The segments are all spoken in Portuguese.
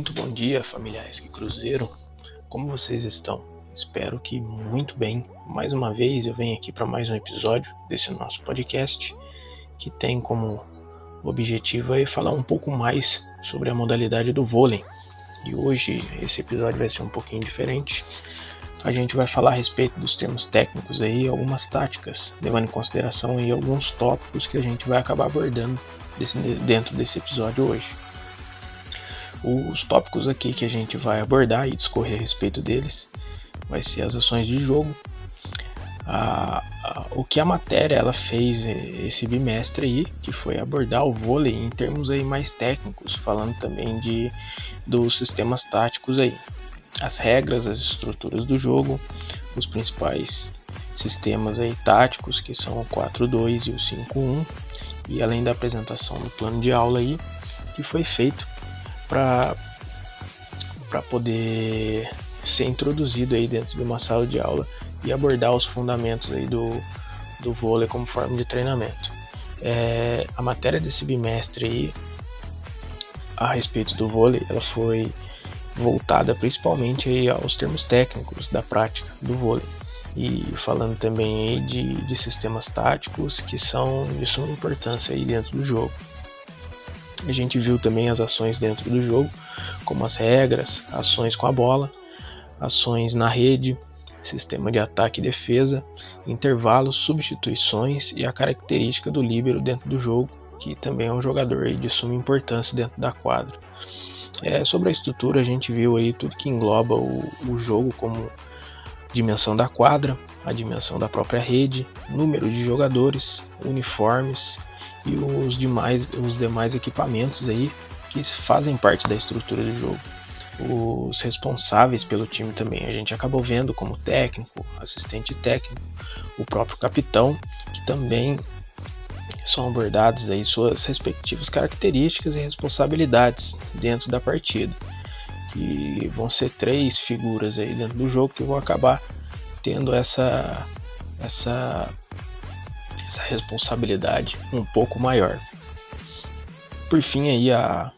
Muito bom dia, familiares que cruzeiro. Como vocês estão? Espero que muito bem. Mais uma vez eu venho aqui para mais um episódio desse nosso podcast que tem como objetivo aí falar um pouco mais sobre a modalidade do vôlei. E hoje esse episódio vai ser um pouquinho diferente. A gente vai falar a respeito dos termos técnicos aí, algumas táticas, levando em consideração aí alguns tópicos que a gente vai acabar abordando desse, dentro desse episódio hoje. Os tópicos aqui que a gente vai abordar e discorrer a respeito deles. Vai ser as ações de jogo, a, a, o que a matéria ela fez esse bimestre aí, que foi abordar o vôlei em termos aí mais técnicos, falando também de dos sistemas táticos aí, as regras, as estruturas do jogo, os principais sistemas aí táticos que são o 4-2 e o 5-1 e além da apresentação do plano de aula aí que foi feito para para poder ser introduzido aí dentro de uma sala de aula e abordar os fundamentos aí do, do vôlei como forma de treinamento. É, a matéria desse bimestre aí a respeito do vôlei, ela foi voltada principalmente aí aos termos técnicos da prática do vôlei e falando também aí de, de sistemas táticos que são de suma importância aí dentro do jogo. A gente viu também as ações dentro do jogo, como as regras, ações com a bola, ações na rede, sistema de ataque e defesa, intervalos, substituições e a característica do líbero dentro do jogo, que também é um jogador de suma importância dentro da quadra. É, sobre a estrutura, a gente viu aí tudo que engloba o, o jogo como dimensão da quadra, a dimensão da própria rede, número de jogadores, uniformes, e os demais, os demais equipamentos aí que fazem parte da estrutura do jogo. Os responsáveis pelo time também a gente acabou vendo como técnico, assistente técnico, o próprio capitão, que também são abordados aí suas respectivas características e responsabilidades dentro da partida. Que vão ser três figuras aí dentro do jogo que vão acabar tendo essa essa essa responsabilidade um pouco maior. Por fim, aí a,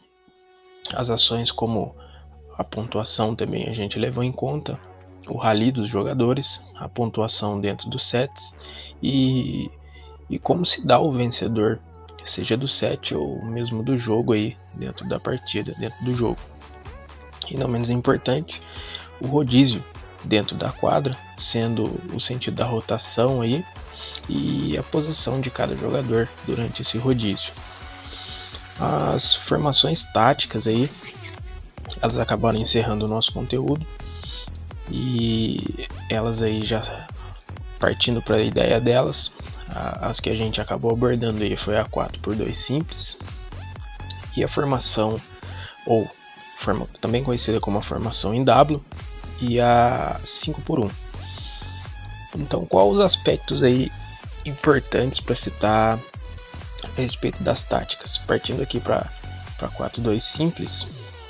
as ações como a pontuação também a gente levou em conta, o rally dos jogadores, a pontuação dentro dos sets e, e como se dá o vencedor, seja do set ou mesmo do jogo aí dentro da partida, dentro do jogo. E não menos importante, o rodízio dentro da quadra, sendo o sentido da rotação aí e a posição de cada jogador durante esse rodízio. As formações táticas aí, elas acabaram encerrando o nosso conteúdo e elas aí já partindo para a ideia delas, as que a gente acabou abordando aí foi a 4 por 2 simples e a formação ou forma, também conhecida como a formação em W e a 5 por 1. Então, quais os aspectos aí importantes para citar a respeito das táticas. Partindo aqui para 4-2 simples,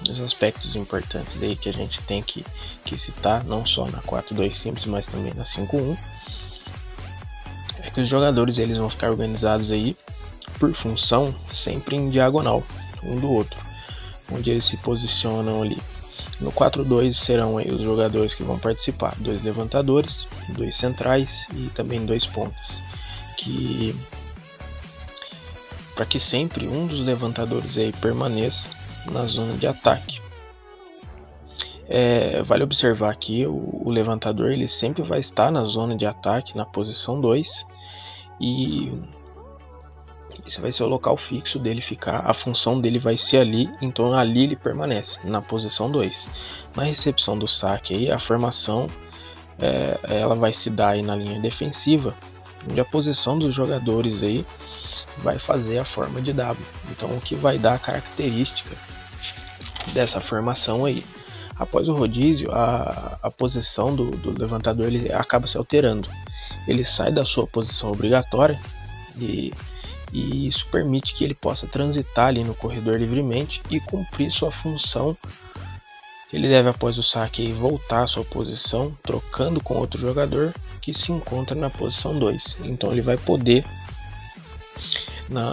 os aspectos importantes aí que a gente tem que, que citar, não só na 4-2 simples, mas também na 5-1, é que os jogadores eles vão ficar organizados aí por função sempre em diagonal, um do outro, onde eles se posicionam ali. No 4-2 serão os jogadores que vão participar, dois levantadores, dois centrais e também dois pontas. Que para que sempre um dos levantadores aí permaneça na zona de ataque. É, vale observar que o, o, levantador ele sempre vai estar na zona de ataque, na posição 2, e esse vai ser o local fixo dele ficar, a função dele vai ser ali, então ali ele permanece, na posição 2. Na recepção do saque aí, a formação é, ela vai se dar aí na linha defensiva, onde a posição dos jogadores aí vai fazer a forma de W. Então, o que vai dar a característica dessa formação aí. Após o rodízio, a, a posição do, do levantador ele acaba se alterando. Ele sai da sua posição obrigatória e, e isso permite que ele possa transitar ali no corredor livremente e cumprir sua função ele deve, após o saque, voltar à sua posição, trocando com outro jogador que se encontra na posição 2. Então ele vai poder na,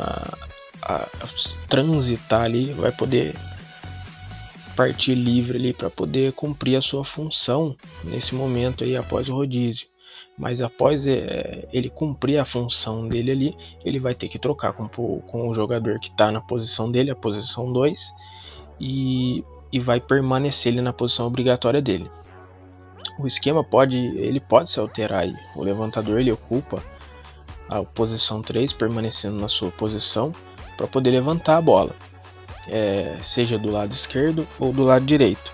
a, transitar ali, vai poder partir livre ali para poder cumprir a sua função nesse momento aí após o rodízio. Mas após é, ele cumprir a função dele ali, ele vai ter que trocar com, com o jogador que está na posição dele, a posição 2, e, e vai permanecer ele na posição obrigatória dele. O esquema pode, ele pode se alterar aí. O levantador ele ocupa a posição 3, permanecendo na sua posição para poder levantar a bola é, seja do lado esquerdo ou do lado direito.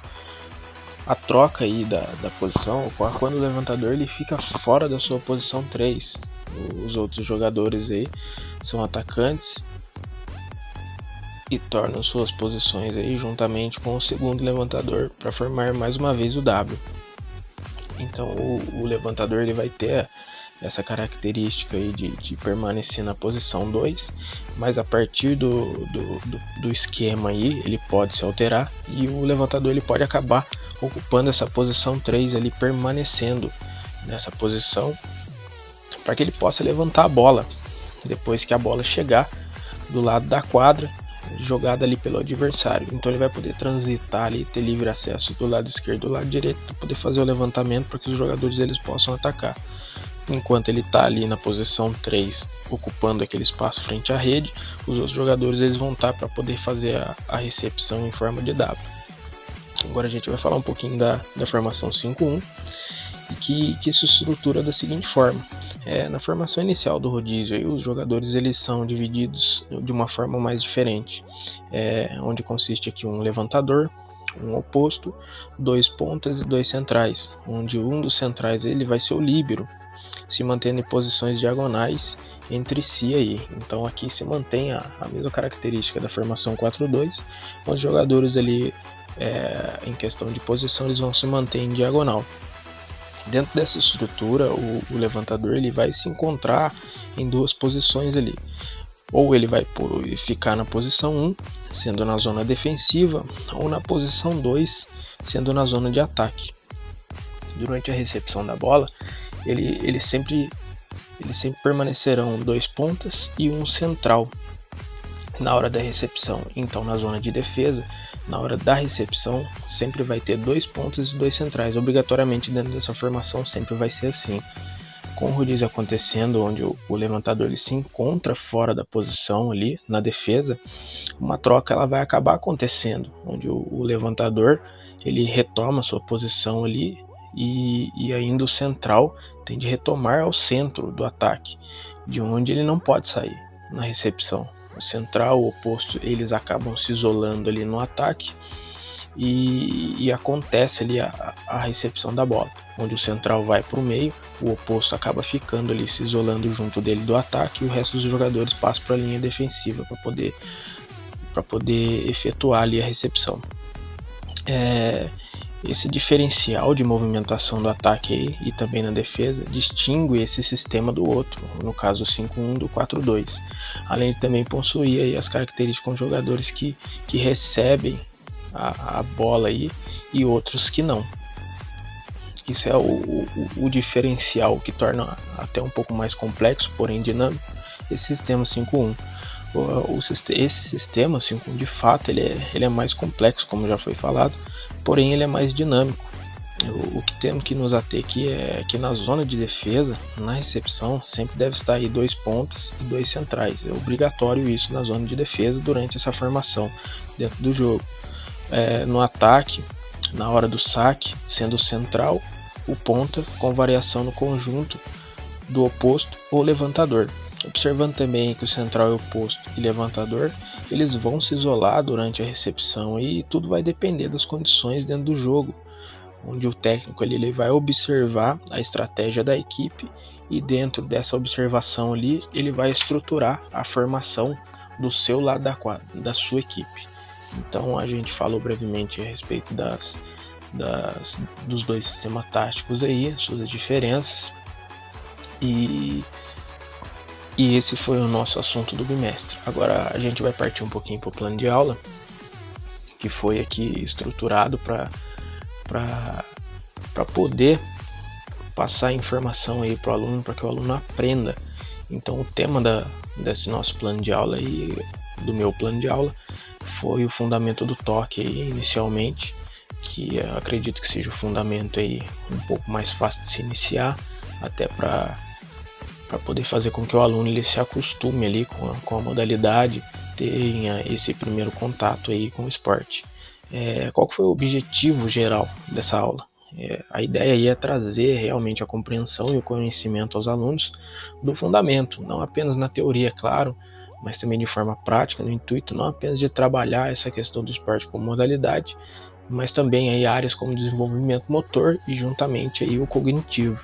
A troca aí da, da posição quando o levantador ele fica fora da sua posição 3. Os outros jogadores aí são atacantes e tornam suas posições aí juntamente com o segundo levantador para formar mais uma vez o W. Então o, o levantador ele vai ter essa característica aí de, de permanecer na posição 2, mas a partir do, do, do, do, esquema aí ele pode se alterar e o levantador ele pode acabar ocupando essa posição 3 ali, permanecendo nessa posição para que ele possa levantar a bola depois que a bola chegar do lado da quadra jogada ali pelo adversário. Então ele vai poder transitar ali, ter livre acesso do lado esquerdo do lado direito para poder fazer o levantamento para que os jogadores eles possam atacar enquanto ele está ali na posição 3, ocupando aquele espaço frente à rede, os outros jogadores eles vão estar tá para poder fazer a, a, recepção em forma de W. Agora a gente vai falar um pouquinho da, da formação 5-1 e que, que se estrutura da seguinte forma. É, na formação inicial do rodízio, aí, os jogadores eles são divididos de uma forma mais diferente, é, onde consiste aqui um levantador, um oposto, dois pontas e dois centrais, onde um dos centrais ele vai ser o líbero, se mantendo em posições diagonais entre si aí. Então aqui se mantém a, a mesma característica da formação 4-2, os jogadores ali é, em questão de posição eles vão se manter em diagonal. Dentro dessa estrutura, o, o levantador ele vai se encontrar em duas posições ali. Ou ele vai ficar na posição 1, sendo na zona defensiva, ou na posição 2, sendo na zona de ataque. Durante a recepção da bola, ele, ele sempre eles sempre permanecerão dois pontas e um central na hora da recepção. Então, na zona de defesa, na hora da recepção, sempre vai ter dois pontas e dois centrais. Obrigatoriamente dentro dessa formação sempre vai ser assim. Com o rodízio acontecendo, onde o, o levantador ele se encontra fora da posição ali na defesa, uma troca ela vai acabar acontecendo, onde o, o levantador ele retoma sua posição ali e, e ainda o central tem de retomar ao centro do ataque, de onde ele não pode sair na recepção. O central, o oposto, eles acabam se isolando ali no ataque e, e acontece ali a, a, recepção da bola, onde o central vai para o meio, o oposto acaba ficando ali se isolando junto dele do ataque e o resto dos jogadores passa para a linha defensiva para poder para poder efetuar ali a recepção. É, esse diferencial de movimentação do ataque e também na defesa distingue esse sistema do outro, no caso 5-1 do 4-2. Além de também possuir as características com jogadores que, que recebem a, a bola aí e outros que não. Isso é o, o, o, diferencial que torna até um pouco mais complexo, porém dinâmico, esse sistema 5-1. O, o, esse sistema 5 de fato ele é, ele é mais complexo, como já foi falado, porém ele é mais dinâmico. O, o que temos que nos ater aqui é que na zona de defesa, na recepção, sempre deve estar aí dois pontos e dois centrais. É obrigatório isso na zona de defesa durante essa formação dentro do jogo. É, no ataque, na hora do saque, sendo central, o ponta com variação no conjunto do oposto ou levantador. Observando também que o central é oposto e levantador eles vão se isolar durante a recepção e tudo vai depender das condições dentro do jogo, onde o técnico ali, ele vai observar a estratégia da equipe e dentro dessa observação ali ele vai estruturar a formação do seu lado da quadra, da sua equipe. Então a gente falou brevemente a respeito das, das dos dois sistemas táticos aí, suas diferenças e e esse foi o nosso assunto do bimestre. Agora a gente vai partir um pouquinho para o plano de aula, que foi aqui estruturado para poder passar informação aí para o aluno, para que o aluno aprenda. Então o tema da, desse nosso plano de aula e do meu plano de aula foi o fundamento do toque aí, inicialmente, que acredito que seja o fundamento aí um pouco mais fácil de se iniciar, até para para poder fazer com que o aluno ele se acostume ali com a, com a modalidade, tenha esse primeiro contato aí com o esporte. É, qual foi o objetivo geral dessa aula? É, a ideia aí é trazer realmente a compreensão e o conhecimento aos alunos do fundamento, não apenas na teoria, claro, mas também de forma prática, no intuito não apenas de trabalhar essa questão do esporte como modalidade, mas também aí áreas como desenvolvimento motor e juntamente aí o cognitivo.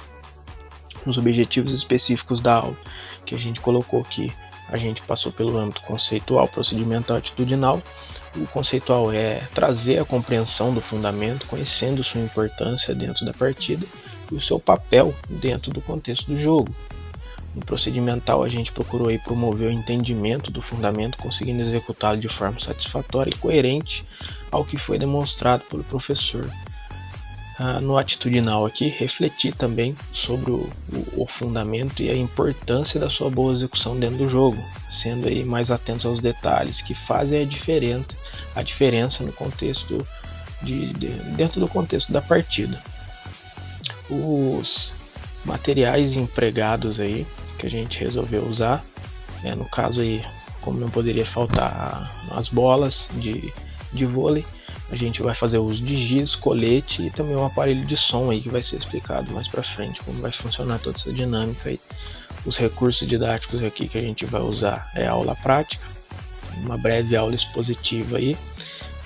Os objetivos específicos da aula que a gente colocou aqui, a gente passou pelo âmbito conceitual, procedimental, atitudinal. O conceitual é trazer a compreensão do fundamento, conhecendo sua importância dentro da partida e o seu papel dentro do contexto do jogo. No procedimental, a gente procurou aí promover o entendimento do fundamento, conseguindo executá-lo de forma satisfatória e coerente ao que foi demonstrado pelo professor. No atitudinal aqui, refletir também sobre o, o, o, fundamento e a importância da sua boa execução dentro do jogo, sendo aí mais atentos aos detalhes que fazem a diferença, a diferença no contexto de, de, dentro do contexto da partida. Os materiais empregados aí que a gente resolveu usar. É, no caso aí, como não poderia faltar as bolas de, de vôlei, a gente vai fazer uso de giz, colete e também um aparelho de som aí que vai ser explicado mais para frente como vai funcionar toda essa dinâmica aí. Os recursos didáticos aqui que a gente vai usar é aula prática, uma breve aula expositiva aí,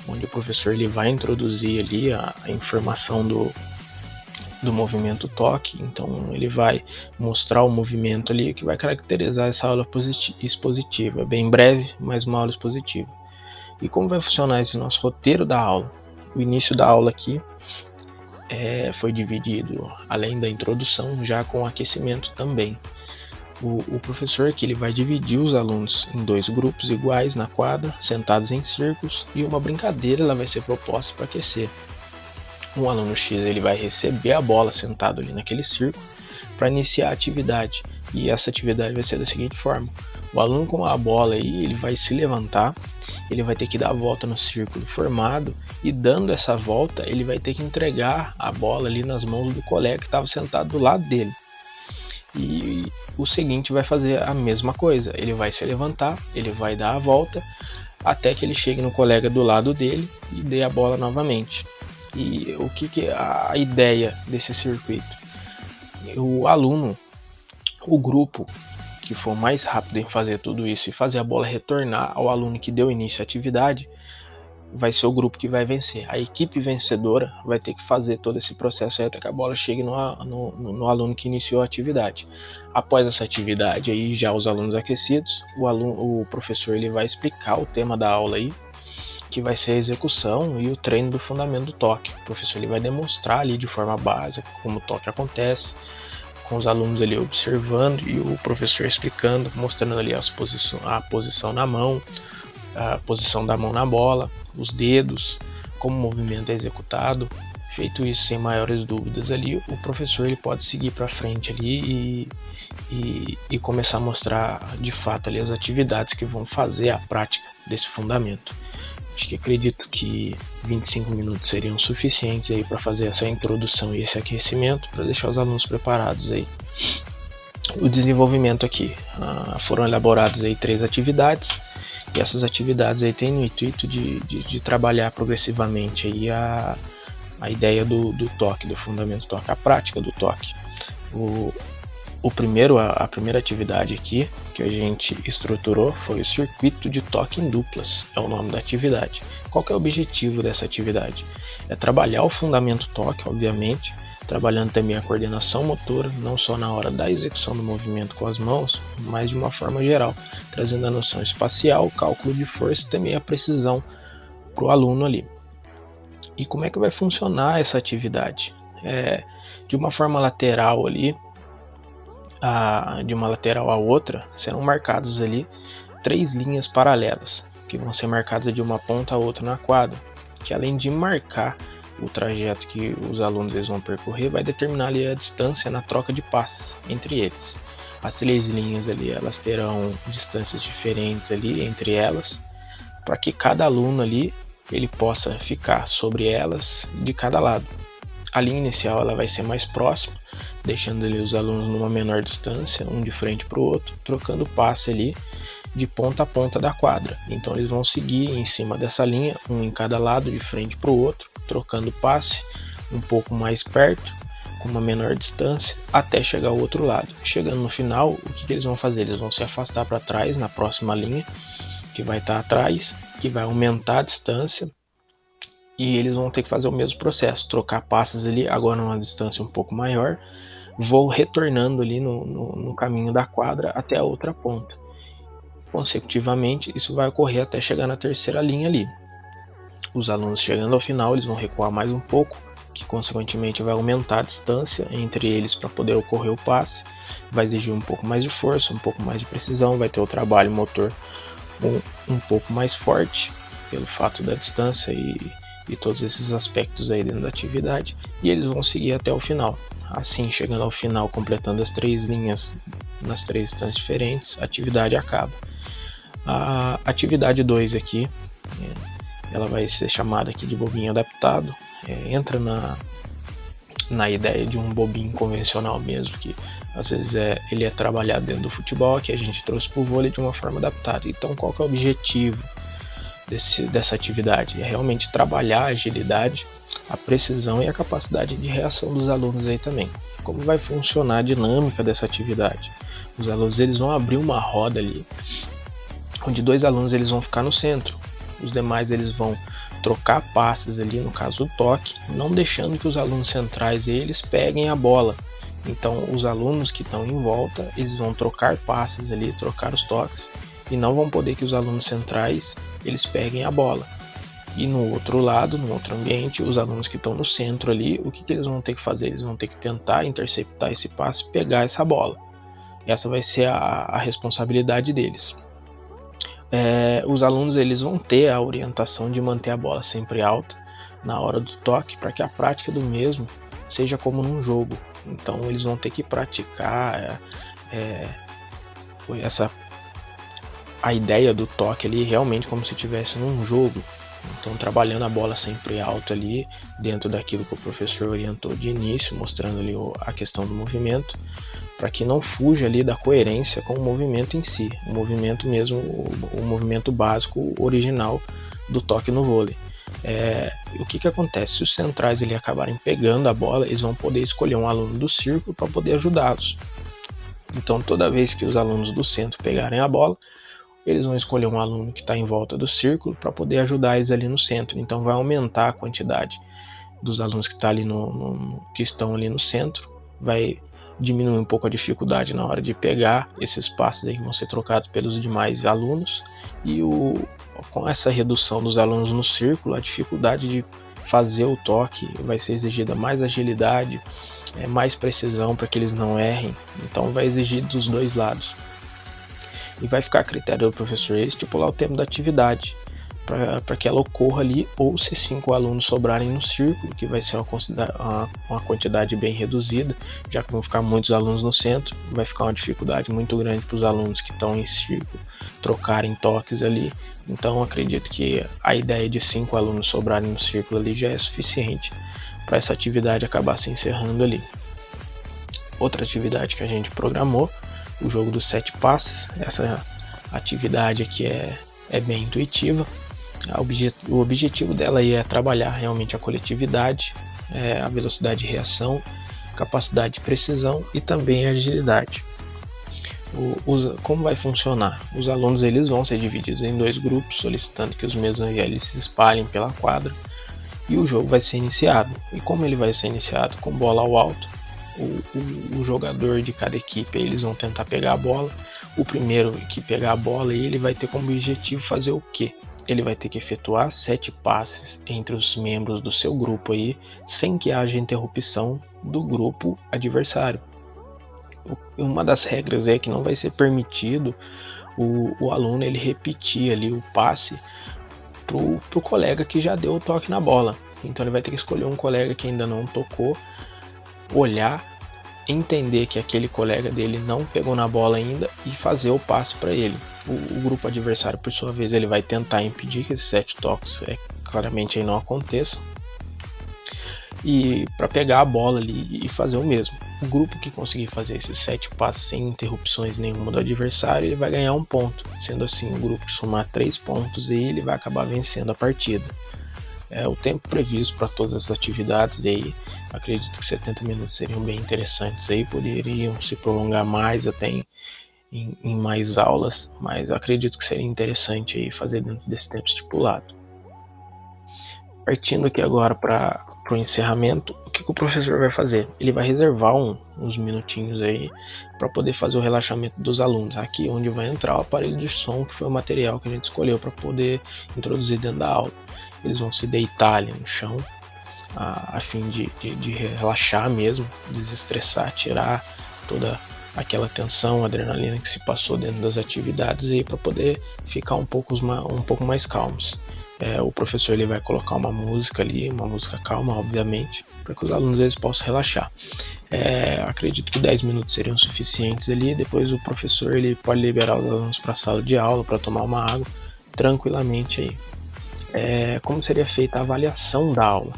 onde o professor ele vai introduzir ali a, a informação do, do movimento toque, então ele vai mostrar o movimento ali que vai caracterizar essa aula expositiva, bem breve, mas uma aula expositiva. E como vai funcionar esse nosso roteiro da aula? O início da aula aqui é, foi dividido, além da introdução, já com aquecimento também. O, o, professor aqui ele vai dividir os alunos em dois grupos iguais na quadra, sentados em círculos, e uma brincadeira ela vai ser proposta para aquecer um aluno X ele vai receber a bola sentado ali naquele círculo para iniciar a atividade. E essa atividade vai ser da seguinte forma: o aluno com a bola aí, ele vai se levantar, ele vai ter que dar a volta no círculo formado e dando essa volta, ele vai ter que entregar a bola ali nas mãos do colega que estava sentado do lado dele. E o seguinte vai fazer a mesma coisa, ele vai se levantar, ele vai dar a volta até que ele chegue no colega do lado dele e dê a bola novamente. E o que, que é a ideia desse circuito? O aluno, o grupo que for mais rápido em fazer tudo isso e fazer a bola retornar ao aluno que deu início à atividade, vai ser o grupo que vai vencer. A equipe vencedora vai ter que fazer todo esse processo até que a bola chegue no, no, no, aluno que iniciou a atividade. Após essa atividade aí, já os alunos aquecidos, o, aluno, o professor ele vai explicar o tema da aula aí, que vai ser a execução e o treino do fundamento do toque. O professor ele vai demonstrar ali de forma básica como o toque acontece, com os alunos ali observando e o professor explicando, mostrando ali as a posição na mão, a posição da mão na bola, os dedos, como o movimento é executado. Feito isso sem maiores dúvidas ali, o professor ele pode seguir para frente ali e, e, e começar a mostrar de fato ali as atividades que vão fazer a prática desse fundamento. Acho que acredito que 25 minutos seriam suficientes aí para fazer essa introdução e esse aquecimento para deixar os alunos preparados aí. O desenvolvimento aqui ah, foram elaboradas aí três atividades e essas atividades aí têm no intuito de, de, de trabalhar progressivamente aí a, a ideia do, do toque, do fundamento toque, a prática do toque. O, o primeiro, a, a, primeira atividade aqui que a gente estruturou foi o circuito de toque em duplas, é o nome da atividade. Qual é o objetivo dessa atividade? É trabalhar o fundamento toque, obviamente, trabalhando também a coordenação motora, não só na hora da execução do movimento com as mãos, mas de uma forma geral, trazendo a noção espacial, cálculo de força e também a precisão para o aluno ali. E como é que vai funcionar essa atividade? É, de uma forma lateral ali, a, de uma lateral à outra, serão marcados ali três linhas paralelas, que vão ser marcadas de uma ponta a outra na quadra, que além de marcar o trajeto que os alunos eles vão percorrer, vai determinar ali a distância na troca de passes entre eles. As três linhas ali, elas terão distâncias diferentes ali entre elas. para que cada aluno ali ele possa ficar sobre elas de cada lado. A linha inicial ela vai ser mais próxima, deixando ali os alunos numa menor distância, um de frente para o outro, trocando passe ali de ponta a ponta da quadra. Então eles vão seguir em cima dessa linha, um em cada lado, de frente para o outro, trocando passe um pouco mais perto, com uma menor distância, até chegar ao outro lado. Chegando no final, o que, que eles vão fazer? Eles vão se afastar para trás na próxima linha, que vai estar tá atrás, que vai aumentar a distância e eles vão ter que fazer o mesmo processo, trocar passes ali, agora numa distância um pouco maior, vou retornando ali no, no, no, caminho da quadra até a outra ponta. Consecutivamente, isso vai ocorrer até chegar na terceira linha ali. Os alunos chegando ao final, eles vão recuar mais um pouco, que consequentemente vai aumentar a distância entre eles para poder ocorrer o passe, vai exigir um pouco mais de força, um pouco mais de precisão, vai ter o trabalho motor um, um pouco mais forte pelo fato da distância e e todos esses aspectos aí dentro da atividade e eles vão seguir até o final. Assim, chegando ao final, completando as três linhas nas três instâncias diferentes, a atividade acaba. A atividade 2 aqui, é, ela vai ser chamada aqui de bobinho adaptado, é, entra na, na ideia de um bobinho convencional mesmo, que às vezes é, ele é trabalhado dentro do futebol, que a gente trouxe para o vôlei de uma forma adaptada. Então, qual que é o objetivo? desse, dessa atividade, é realmente trabalhar a agilidade, a precisão e a capacidade de reação dos alunos aí também. Como vai funcionar a dinâmica dessa atividade? Os alunos eles vão abrir uma roda ali, onde dois alunos eles vão ficar no centro, os demais eles vão trocar passes ali, no caso o toque, não deixando que os alunos centrais eles peguem a bola. Então os alunos que estão em volta, eles vão trocar passes ali, trocar os toques e não vão poder que os alunos centrais eles peguem a bola. E no outro lado, no outro ambiente, os alunos que estão no centro ali, o que, que eles vão ter que fazer? Eles vão ter que tentar interceptar esse passe, pegar essa bola. Essa vai ser a, a responsabilidade deles. É, os alunos eles vão ter a orientação de manter a bola sempre alta na hora do toque, para que a prática do mesmo seja como num jogo. Então eles vão ter que praticar é, é essa a ideia do toque ali realmente como se estivesse num jogo. Então trabalhando a bola sempre alta ali, dentro daquilo que o professor orientou de início, mostrando ali a questão do movimento, para que não fuja ali da coerência com o movimento em si, o movimento mesmo, o, movimento básico original do toque no vôlei. É, o que, que acontece? Se os centrais ele acabarem pegando a bola, eles vão poder escolher um aluno do círculo para poder ajudá-los. Então, toda vez que os alunos do centro pegarem a bola, eles vão escolher um aluno que está em volta do círculo para poder ajudar eles ali no centro. Então vai aumentar a quantidade dos alunos que, tá ali no, no, que estão ali no centro, vai diminuir um pouco a dificuldade na hora de pegar esses passes aí que vão ser trocados pelos demais alunos e o, com essa redução dos alunos no círculo, a dificuldade de fazer o toque vai ser exigida mais agilidade, é, mais precisão para que eles não errem. Então vai exigir dos dois lados e vai ficar a critério do professor estipular o tempo da atividade para que ela ocorra ali, ou se cinco alunos sobrarem no círculo, que vai ser uma, uma, uma, quantidade bem reduzida, já que vão ficar muitos alunos no centro, vai ficar uma dificuldade muito grande para os alunos que estão em círculo trocarem toques ali. Então acredito que a ideia de cinco alunos sobrarem no círculo ali já é suficiente para essa atividade acabar se encerrando ali. Outra atividade que a gente programou o jogo dos sete passos. Essa atividade aqui é, é bem intuitiva. O objetivo dela é trabalhar realmente a coletividade, é, a velocidade de reação, capacidade de precisão e também a agilidade. O, os, como vai funcionar? Os alunos eles vão ser divididos em dois grupos, solicitando que os mesmos eles se espalhem pela quadra e o jogo vai ser iniciado. E como ele vai ser iniciado? Com bola ao alto, o, o, o, jogador de cada equipe eles vão tentar pegar a bola. O primeiro que pegar a bola ele vai ter como objetivo fazer o quê? Ele vai ter que efetuar sete passes entre os membros do seu grupo aí, sem que haja interrupção do grupo adversário. Uma das regras é que não vai ser permitido o, o aluno ele repetir ali o passe pro, pro colega que já deu o toque na bola. Então ele vai ter que escolher um colega que ainda não tocou olhar, entender que aquele colega dele não pegou na bola ainda e fazer o passe para ele. o, o, grupo adversário, por sua vez, ele vai tentar impedir que esses sete toques é, claramente aí não aconteçam. E para pegar a bola ali e fazer o mesmo. O grupo que conseguir fazer esses sete passes sem interrupções nenhuma do adversário, ele vai ganhar um ponto. Sendo assim, o grupo somar três pontos e ele vai acabar vencendo a partida. É, o tempo previsto para todas as atividades aí, acredito que 70 minutos seriam bem interessantes aí, poderiam se prolongar mais até em em, em mais aulas, mas acredito que seria interessante aí fazer dentro desse tempo estipulado. Partindo aqui agora para o encerramento, o que, que, o professor vai fazer? Ele vai reservar um, uns minutinhos aí para poder fazer o relaxamento dos alunos. Aqui onde vai entrar o aparelho de som, que foi o material que a gente escolheu para poder introduzir dentro da aula. Eles vão se deitar ali no chão, a, a fim de, de, de relaxar mesmo, desestressar, tirar toda aquela tensão, adrenalina que se passou dentro das atividades aí para poder ficar um pouco, um pouco mais calmos. É, o professor ele vai colocar uma música ali, uma música calma, obviamente, para que os alunos eles possam relaxar. É, acredito que 10 minutos seriam suficientes ali. Depois o professor ele pode liberar os alunos para a sala de aula para tomar uma água tranquilamente aí. É, como seria feita a avaliação da aula?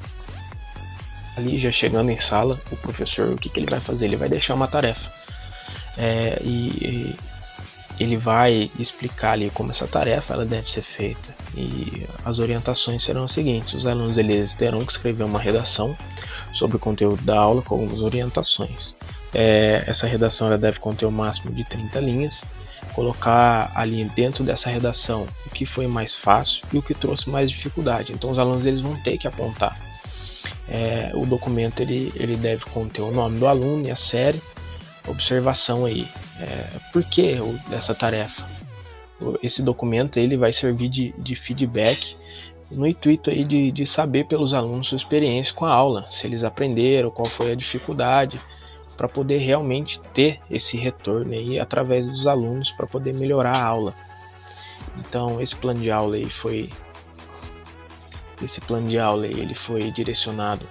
Ali já chegando em sala, o professor o que, que ele vai fazer? Ele vai deixar uma tarefa é, e, ele vai explicar ali como essa tarefa ela deve ser feita e as orientações serão as seguintes: os alunos eles terão que escrever uma redação sobre o conteúdo da aula com algumas orientações. É, essa redação ela deve conter o máximo de 30 linhas. Colocar ali dentro dessa redação o que foi mais fácil e o que trouxe mais dificuldade. Então os alunos eles vão ter que apontar. É, o documento ele, ele deve conter o nome do aluno e a série, observação aí. É, por que essa tarefa? Esse documento ele vai servir de, de feedback no intuito aí de, de saber pelos alunos sua experiência com a aula, se eles aprenderam, qual foi a dificuldade, para poder realmente ter esse retorno aí através dos alunos para poder melhorar a aula. Então esse plano de aula aí foi esse plano de aula aí, ele foi direcionado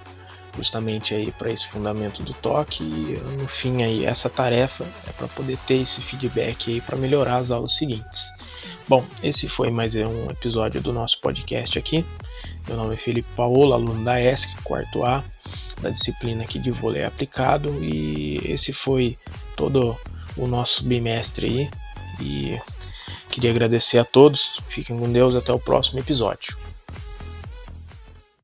justamente aí para esse fundamento do toque e no fim aí essa tarefa é para poder ter esse feedback aí para melhorar as aulas seguintes. Bom, esse foi mais um episódio do nosso podcast aqui. Meu nome é Felipe Paola, aluno da ESC, quarto A, da disciplina aqui de vôlei aplicado e esse foi todo o nosso bimestre aí e queria agradecer a todos. Fiquem com Deus até o próximo episódio.